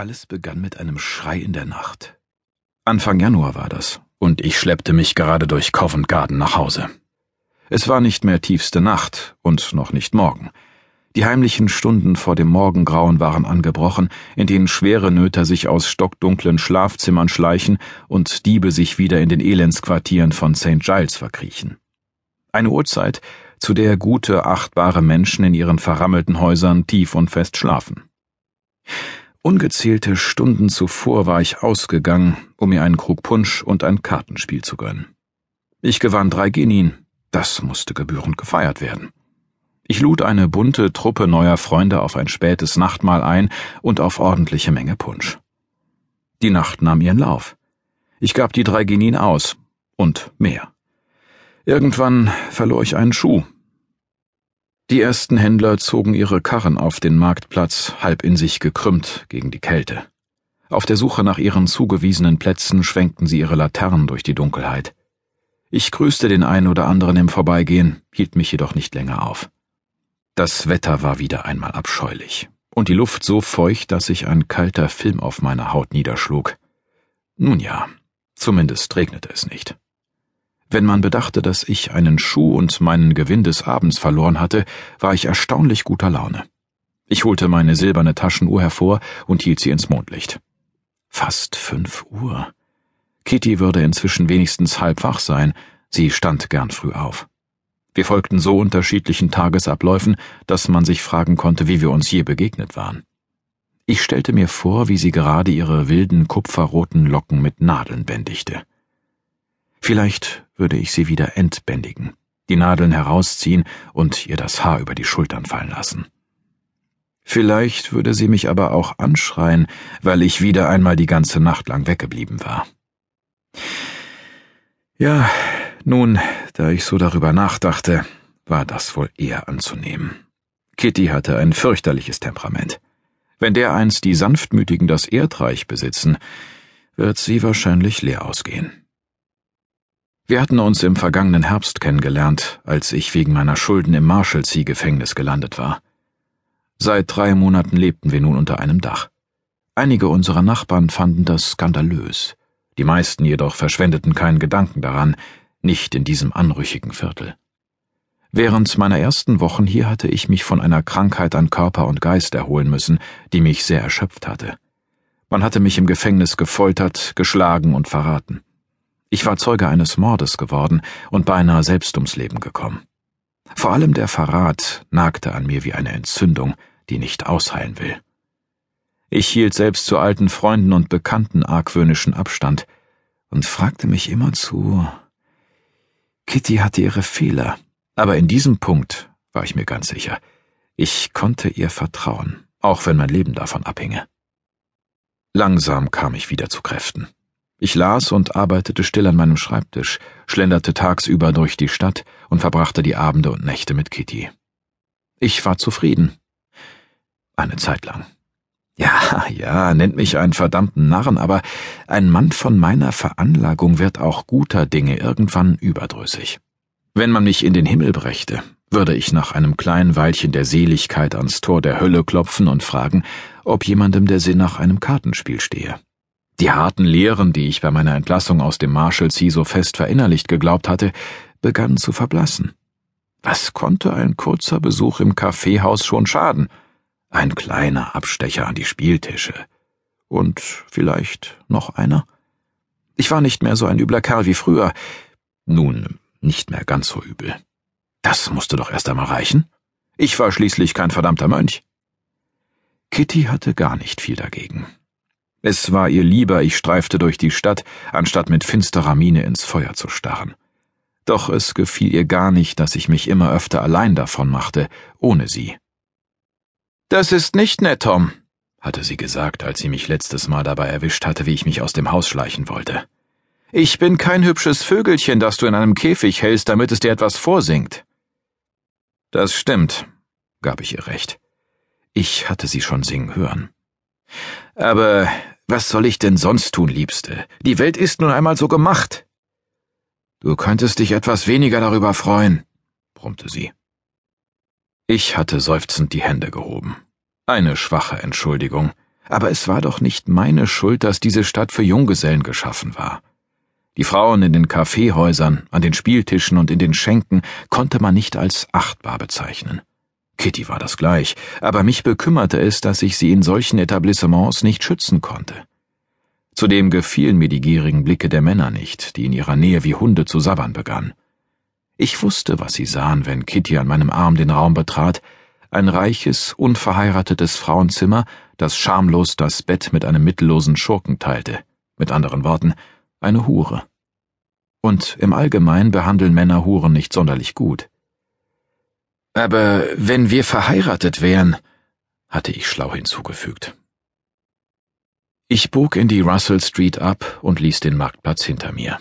Alles begann mit einem Schrei in der Nacht. Anfang Januar war das, und ich schleppte mich gerade durch Covent Garden nach Hause. Es war nicht mehr tiefste Nacht und noch nicht Morgen. Die heimlichen Stunden vor dem Morgengrauen waren angebrochen, in denen schwere Nöter sich aus stockdunklen Schlafzimmern schleichen und Diebe sich wieder in den Elendsquartieren von St. Giles verkriechen. Eine Uhrzeit, zu der gute, achtbare Menschen in ihren verrammelten Häusern tief und fest schlafen. Ungezählte Stunden zuvor war ich ausgegangen, um mir einen Krug Punsch und ein Kartenspiel zu gönnen. Ich gewann drei Genien, das musste gebührend gefeiert werden. Ich lud eine bunte Truppe neuer Freunde auf ein spätes Nachtmahl ein und auf ordentliche Menge Punsch. Die Nacht nahm ihren Lauf. Ich gab die drei Genien aus und mehr. Irgendwann verlor ich einen Schuh, die ersten Händler zogen ihre Karren auf den Marktplatz, halb in sich gekrümmt gegen die Kälte. Auf der Suche nach ihren zugewiesenen Plätzen schwenkten sie ihre Laternen durch die Dunkelheit. Ich grüßte den einen oder anderen im Vorbeigehen, hielt mich jedoch nicht länger auf. Das Wetter war wieder einmal abscheulich, und die Luft so feucht, dass sich ein kalter Film auf meiner Haut niederschlug. Nun ja, zumindest regnete es nicht. Wenn man bedachte, dass ich einen Schuh und meinen Gewinn des Abends verloren hatte, war ich erstaunlich guter Laune. Ich holte meine silberne Taschenuhr hervor und hielt sie ins Mondlicht. Fast fünf Uhr. Kitty würde inzwischen wenigstens halb wach sein, sie stand gern früh auf. Wir folgten so unterschiedlichen Tagesabläufen, dass man sich fragen konnte, wie wir uns je begegnet waren. Ich stellte mir vor, wie sie gerade ihre wilden kupferroten Locken mit Nadeln bändigte. Vielleicht würde ich sie wieder entbändigen, die Nadeln herausziehen und ihr das Haar über die Schultern fallen lassen. Vielleicht würde sie mich aber auch anschreien, weil ich wieder einmal die ganze Nacht lang weggeblieben war. Ja, nun, da ich so darüber nachdachte, war das wohl eher anzunehmen. Kitty hatte ein fürchterliches Temperament. Wenn dereinst die Sanftmütigen das Erdreich besitzen, wird sie wahrscheinlich leer ausgehen. Wir hatten uns im vergangenen Herbst kennengelernt, als ich wegen meiner Schulden im Marshalsea-Gefängnis gelandet war. Seit drei Monaten lebten wir nun unter einem Dach. Einige unserer Nachbarn fanden das skandalös, die meisten jedoch verschwendeten keinen Gedanken daran, nicht in diesem anrüchigen Viertel. Während meiner ersten Wochen hier hatte ich mich von einer Krankheit an Körper und Geist erholen müssen, die mich sehr erschöpft hatte. Man hatte mich im Gefängnis gefoltert, geschlagen und verraten. Ich war Zeuge eines Mordes geworden und beinahe selbst ums Leben gekommen. Vor allem der Verrat nagte an mir wie eine Entzündung, die nicht ausheilen will. Ich hielt selbst zu alten Freunden und Bekannten argwöhnischen Abstand und fragte mich immerzu, Kitty hatte ihre Fehler, aber in diesem Punkt war ich mir ganz sicher, ich konnte ihr vertrauen, auch wenn mein Leben davon abhinge. Langsam kam ich wieder zu Kräften. Ich las und arbeitete still an meinem Schreibtisch, schlenderte tagsüber durch die Stadt und verbrachte die Abende und Nächte mit Kitty. Ich war zufrieden. Eine Zeit lang. Ja, ja, nennt mich einen verdammten Narren, aber ein Mann von meiner Veranlagung wird auch guter Dinge irgendwann überdrüssig. Wenn man mich in den Himmel brächte, würde ich nach einem kleinen Weilchen der Seligkeit ans Tor der Hölle klopfen und fragen, ob jemandem der Sinn nach einem Kartenspiel stehe. Die harten Lehren, die ich bei meiner Entlassung aus dem Marshalsea so fest verinnerlicht geglaubt hatte, begannen zu verblassen. Was konnte ein kurzer Besuch im Kaffeehaus schon schaden? Ein kleiner Abstecher an die Spieltische. Und vielleicht noch einer? Ich war nicht mehr so ein übler Kerl wie früher. Nun, nicht mehr ganz so übel. Das musste doch erst einmal reichen. Ich war schließlich kein verdammter Mönch. Kitty hatte gar nicht viel dagegen. Es war ihr lieber, ich streifte durch die Stadt, anstatt mit finsterer Miene ins Feuer zu starren. Doch es gefiel ihr gar nicht, dass ich mich immer öfter allein davon machte, ohne sie. Das ist nicht nett, Tom, hatte sie gesagt, als sie mich letztes Mal dabei erwischt hatte, wie ich mich aus dem Haus schleichen wollte. Ich bin kein hübsches Vögelchen, das du in einem Käfig hältst, damit es dir etwas vorsingt. Das stimmt, gab ich ihr recht. Ich hatte sie schon singen hören. Aber was soll ich denn sonst tun, Liebste? Die Welt ist nun einmal so gemacht. Du könntest dich etwas weniger darüber freuen, brummte sie. Ich hatte seufzend die Hände gehoben. Eine schwache Entschuldigung, Aber es war doch nicht meine Schuld, dass diese Stadt für Junggesellen geschaffen war. Die Frauen in den Kaffeehäusern, an den Spieltischen und in den Schenken konnte man nicht als achtbar bezeichnen. Kitty war das gleich, aber mich bekümmerte es, dass ich sie in solchen Etablissements nicht schützen konnte. Zudem gefielen mir die gierigen Blicke der Männer nicht, die in ihrer Nähe wie Hunde zu sabbern begannen. Ich wusste, was sie sahen, wenn Kitty an meinem Arm den Raum betrat, ein reiches, unverheiratetes Frauenzimmer, das schamlos das Bett mit einem mittellosen Schurken teilte, mit anderen Worten, eine Hure. Und im Allgemeinen behandeln Männer Huren nicht sonderlich gut. Aber wenn wir verheiratet wären, hatte ich schlau hinzugefügt. Ich bog in die Russell Street ab und ließ den Marktplatz hinter mir.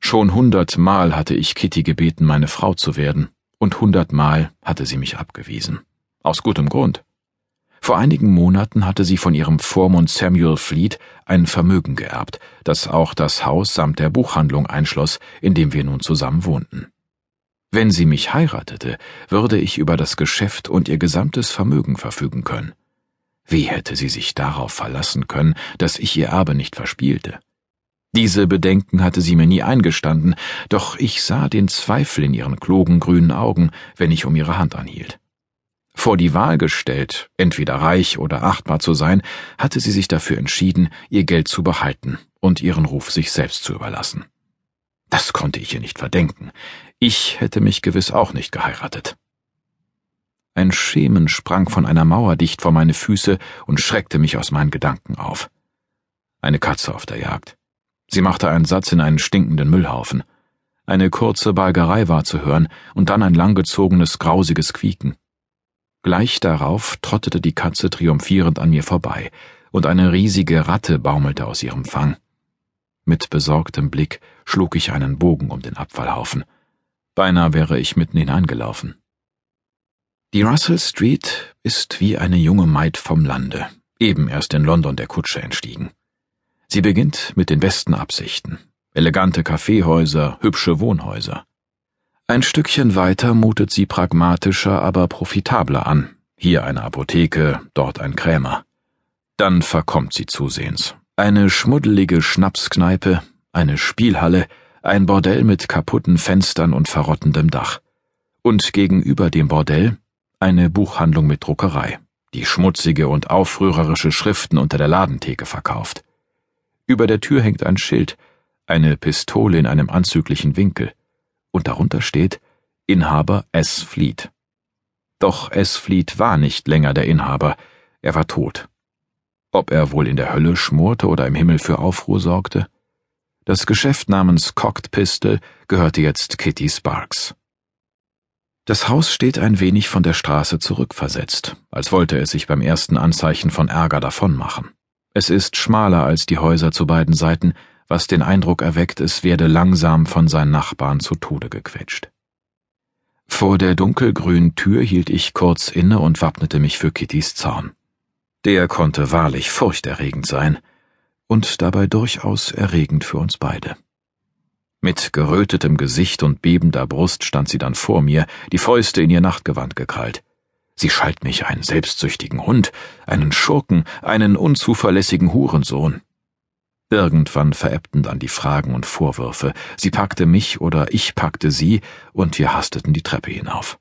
Schon hundertmal hatte ich Kitty gebeten, meine Frau zu werden, und hundertmal hatte sie mich abgewiesen. Aus gutem Grund. Vor einigen Monaten hatte sie von ihrem Vormund Samuel Fleet ein Vermögen geerbt, das auch das Haus samt der Buchhandlung einschloss, in dem wir nun zusammen wohnten. Wenn sie mich heiratete, würde ich über das Geschäft und ihr gesamtes Vermögen verfügen können. Wie hätte sie sich darauf verlassen können, dass ich ihr Erbe nicht verspielte? Diese Bedenken hatte sie mir nie eingestanden, doch ich sah den Zweifel in ihren klugen grünen Augen, wenn ich um ihre Hand anhielt. Vor die Wahl gestellt, entweder reich oder achtbar zu sein, hatte sie sich dafür entschieden, ihr Geld zu behalten und ihren Ruf sich selbst zu überlassen. Das konnte ich ihr nicht verdenken. Ich hätte mich gewiss auch nicht geheiratet. Ein Schemen sprang von einer Mauer dicht vor meine Füße und schreckte mich aus meinen Gedanken auf. Eine Katze auf der Jagd. Sie machte einen Satz in einen stinkenden Müllhaufen. Eine kurze Balgerei war zu hören und dann ein langgezogenes, grausiges Quieken. Gleich darauf trottete die Katze triumphierend an mir vorbei, und eine riesige Ratte baumelte aus ihrem Fang. Mit besorgtem Blick schlug ich einen Bogen um den Abfallhaufen. Beinahe wäre ich mitten hineingelaufen. Die Russell Street ist wie eine junge Maid vom Lande, eben erst in London der Kutsche entstiegen. Sie beginnt mit den besten Absichten. Elegante Kaffeehäuser, hübsche Wohnhäuser. Ein Stückchen weiter mutet sie pragmatischer, aber profitabler an. Hier eine Apotheke, dort ein Krämer. Dann verkommt sie zusehends. Eine schmuddelige Schnapskneipe, eine Spielhalle, ein Bordell mit kaputten Fenstern und verrottendem Dach. Und gegenüber dem Bordell eine Buchhandlung mit Druckerei, die schmutzige und aufrührerische Schriften unter der Ladentheke verkauft. Über der Tür hängt ein Schild, eine Pistole in einem anzüglichen Winkel, und darunter steht Inhaber S. Fleet. Doch S. Fleet war nicht länger der Inhaber, er war tot. Ob er wohl in der Hölle schmorte oder im Himmel für Aufruhr sorgte? Das Geschäft namens Cocked Pistol gehörte jetzt Kitty Sparks. Das Haus steht ein wenig von der Straße zurückversetzt, als wollte es sich beim ersten Anzeichen von Ärger davonmachen. Es ist schmaler als die Häuser zu beiden Seiten, was den Eindruck erweckt, es werde langsam von seinen Nachbarn zu Tode gequetscht. Vor der dunkelgrünen Tür hielt ich kurz inne und wappnete mich für Kittys Zorn. Der konnte wahrlich furchterregend sein und dabei durchaus erregend für uns beide. Mit gerötetem Gesicht und bebender Brust stand sie dann vor mir, die Fäuste in ihr Nachtgewand gekrallt. Sie schalt mich einen selbstsüchtigen Hund, einen Schurken, einen unzuverlässigen Hurensohn. Irgendwann verebbten dann die Fragen und Vorwürfe. Sie packte mich oder ich packte sie, und wir hasteten die Treppe hinauf.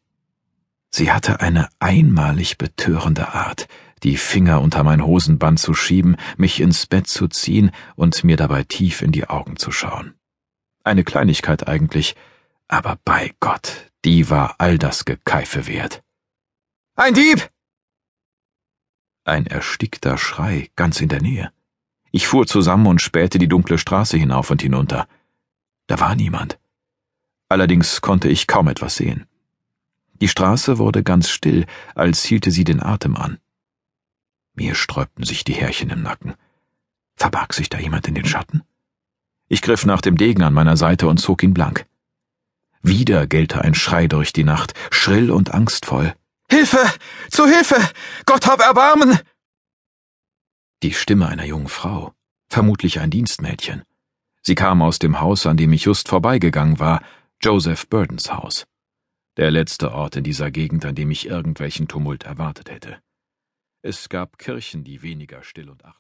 Sie hatte eine einmalig betörende Art, die Finger unter mein Hosenband zu schieben, mich ins Bett zu ziehen und mir dabei tief in die Augen zu schauen. Eine Kleinigkeit eigentlich, aber bei Gott, die war all das Gekeife wert. Ein Dieb! Ein erstickter Schrei ganz in der Nähe. Ich fuhr zusammen und spähte die dunkle Straße hinauf und hinunter. Da war niemand. Allerdings konnte ich kaum etwas sehen. Die Straße wurde ganz still, als hielte sie den Atem an. Mir sträubten sich die Härchen im Nacken. Verbarg sich da jemand in den Schatten? Ich griff nach dem Degen an meiner Seite und zog ihn blank. Wieder gellte ein Schrei durch die Nacht, schrill und angstvoll. Hilfe! Zu Hilfe! Gott hab Erbarmen! Die Stimme einer jungen Frau, vermutlich ein Dienstmädchen. Sie kam aus dem Haus, an dem ich just vorbeigegangen war, Joseph Burdens Haus. Der letzte Ort in dieser Gegend, an dem ich irgendwelchen Tumult erwartet hätte. Es gab Kirchen, die weniger still und achtbar